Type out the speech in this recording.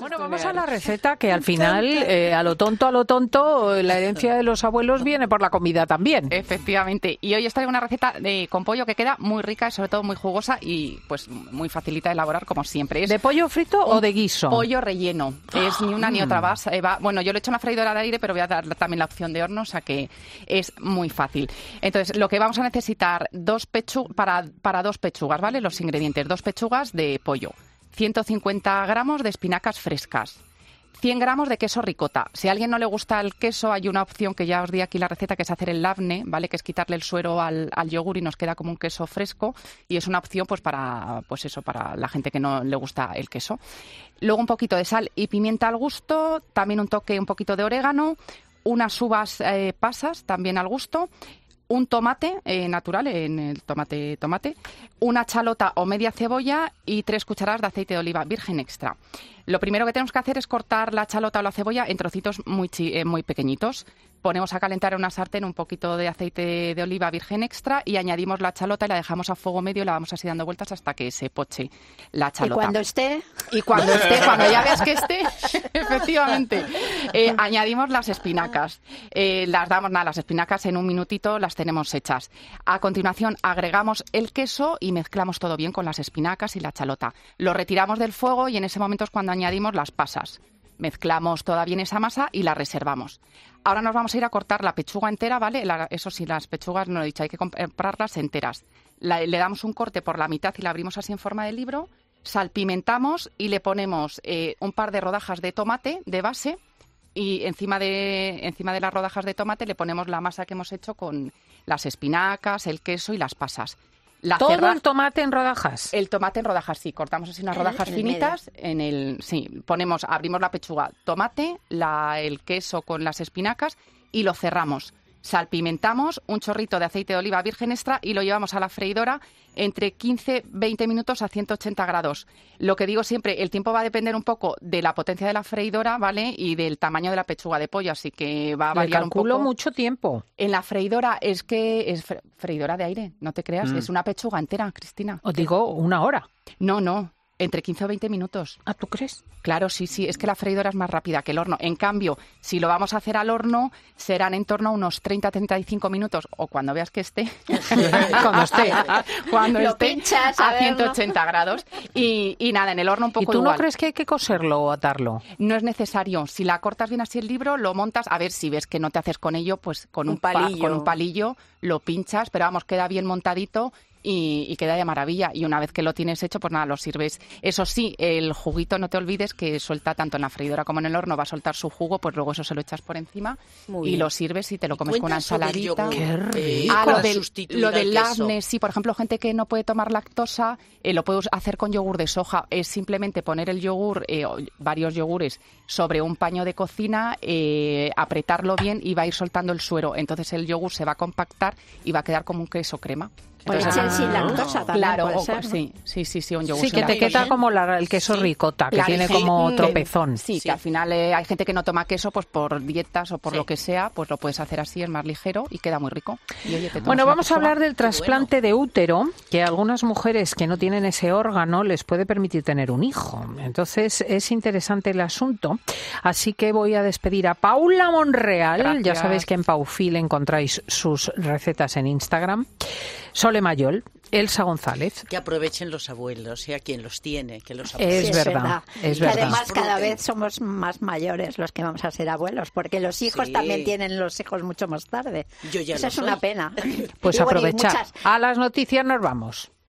Bueno, vamos a la receta que al final, eh, a lo tonto, a lo tonto, la herencia de los abuelos viene por la comida también. Efectivamente. Y hoy os traigo una receta de, con pollo que queda muy rica y sobre todo muy jugosa y pues muy facilita de elaborar como siempre. Es ¿De pollo frito o de guiso? Pollo relleno. Es ni una ni otra base. va- bueno, yo lo he hecho en la freidora de aire, pero voy a dar también la opción de horno, o sea que es muy fácil. Entonces, lo que vamos a necesitar dos pechu para, para dos pechugas, ¿vale? Los ingredientes, dos pechugas de pollo, 150 gramos de espinacas frescas, 100 gramos de queso ricota. Si a alguien no le gusta el queso, hay una opción que ya os di aquí la receta, que es hacer el labne, ¿vale? Que es quitarle el suero al, yogur y nos queda como un queso fresco. Y es una opción, pues, para, pues eso, para la gente que no le gusta el queso. Luego un poquito de sal y pimienta al gusto, también un toque, un poquito de orégano, unas uvas eh, pasas también al gusto, un tomate eh, natural, en el tomate tomate, una chalota o media cebolla y tres cucharadas de aceite de oliva virgen extra. Lo primero que tenemos que hacer es cortar la chalota o la cebolla en trocitos muy, eh, muy pequeñitos. Ponemos a calentar en una sartén un poquito de aceite de oliva virgen extra y añadimos la chalota y la dejamos a fuego medio y la vamos así dando vueltas hasta que se poche la Y chalota. cuando esté, Y cuando esté, cuando ya veas que esté, efectivamente, eh, añadimos las espinacas. Eh, las damos, nada, las espinacas en un minutito las tenemos hechas. A continuación agregamos el queso y mezclamos todo bien con las espinacas y la chalota. Lo retiramos del fuego y en ese momento es cuando añadimos las pasas. Mezclamos toda bien esa masa y la reservamos. Ahora nos vamos a ir a cortar la pechuga entera, ¿vale? Eso sí, las pechugas, no lo he dicho, hay que comprarlas enteras. Le damos un corte por la mitad y la abrimos así en forma de libro. Salpimentamos y le ponemos eh, un par de rodajas de tomate de base y encima de, encima de las rodajas de tomate le ponemos la masa que hemos hecho con las espinacas, el queso y las pasas. La Todo cerra- el tomate en rodajas. el tomate en rodajas, sí, cortamos así unas rodajas en el finitas, en el, sí, ponemos, abrimos la pechuga, tomate, la, el queso con las espinacas y lo cerramos. Salpimentamos un chorrito de aceite de oliva virgen extra y lo llevamos a la freidora entre 15-20 minutos a 180 grados. Lo que digo siempre, el tiempo va a depender un poco de la potencia de la freidora, ¿vale? Y del tamaño de la pechuga de pollo, así que va a Le variar un calculo poco. mucho tiempo. En la freidora es que es fre- freidora de aire, no te creas, Mm. es una pechuga entera, Cristina. Os digo una hora. No, no, entre 15 o 20 minutos. Ah, ¿tú crees? Claro, sí, sí, es que la freidora es más rápida que el horno. En cambio, si lo vamos a hacer al horno, serán en torno a unos 30-35 minutos, o cuando veas que esté, cuando esté, cuando Lo esté pinchas, a a ver, 180 grados. Y, y nada, en el horno un ¿Y poco tú no crees que hay que coserlo o atarlo? No es necesario. Si la cortas bien así el libro, lo montas. A ver, si ves que no te haces con ello, pues con Un un, pa- palillo. con un palillo lo pinchas, pero vamos, queda bien montadito y, y queda de maravilla. Y una vez que lo tienes hecho, pues nada, lo sirves. Eso sí, el juguito no te olvides que suelta tanto en la freidora como en el horno, va a soltar su jugo, pues luego eso se lo echas por encima Muy y bien. lo sirves y te lo comes con una ensaladita. Qué eh, rico. Ah, lo del, lo del labne, sí, por ejemplo, gente que no puede tomar lactosa, eh, lo puedes hacer con yogur de soja. Es simplemente poner el yogur, eh, o varios yogures, sobre un paño de cocina, eh, apretarlo bien y va a ir soltando el suero. Entonces el yogur se va a compactar y va a quedar como un queso crema. Pues sin lactosa también claro, puede o- ser, ¿no? sí, sí, sí, sí, un yogur Sí, sin que te lactosa. queda como la- el queso ricota, que tiene sí, como tropezón. Sí, Sí. que al final eh, hay gente que no toma queso pues por dietas o por Sí. lo que sea, pues lo puedes hacer así, es más ligero y queda muy rico. Y, oye, te tomas Bueno, una vamos a hablar del trasplante de útero, que a algunas mujeres que no tienen ese órgano les puede permitir tener un hijo. Entonces es interesante el asunto. Así que voy a despedir a Paula Monreal. Ya Gracias. sabéis que en Paufil encontráis sus recetas en Instagram. Sole Mayol, Elsa González. Que aprovechen los abuelos, y a quien los tiene, que los Es aprovechen. Sí, verdad, es Y verdad. además cada vez somos más mayores los que vamos a ser abuelos, porque los hijos Sí. también tienen los hijos mucho más tarde. Yo ya Esa lo es una pena. Pues Y bueno, y aprovechar. muchas- A las noticias nos vamos.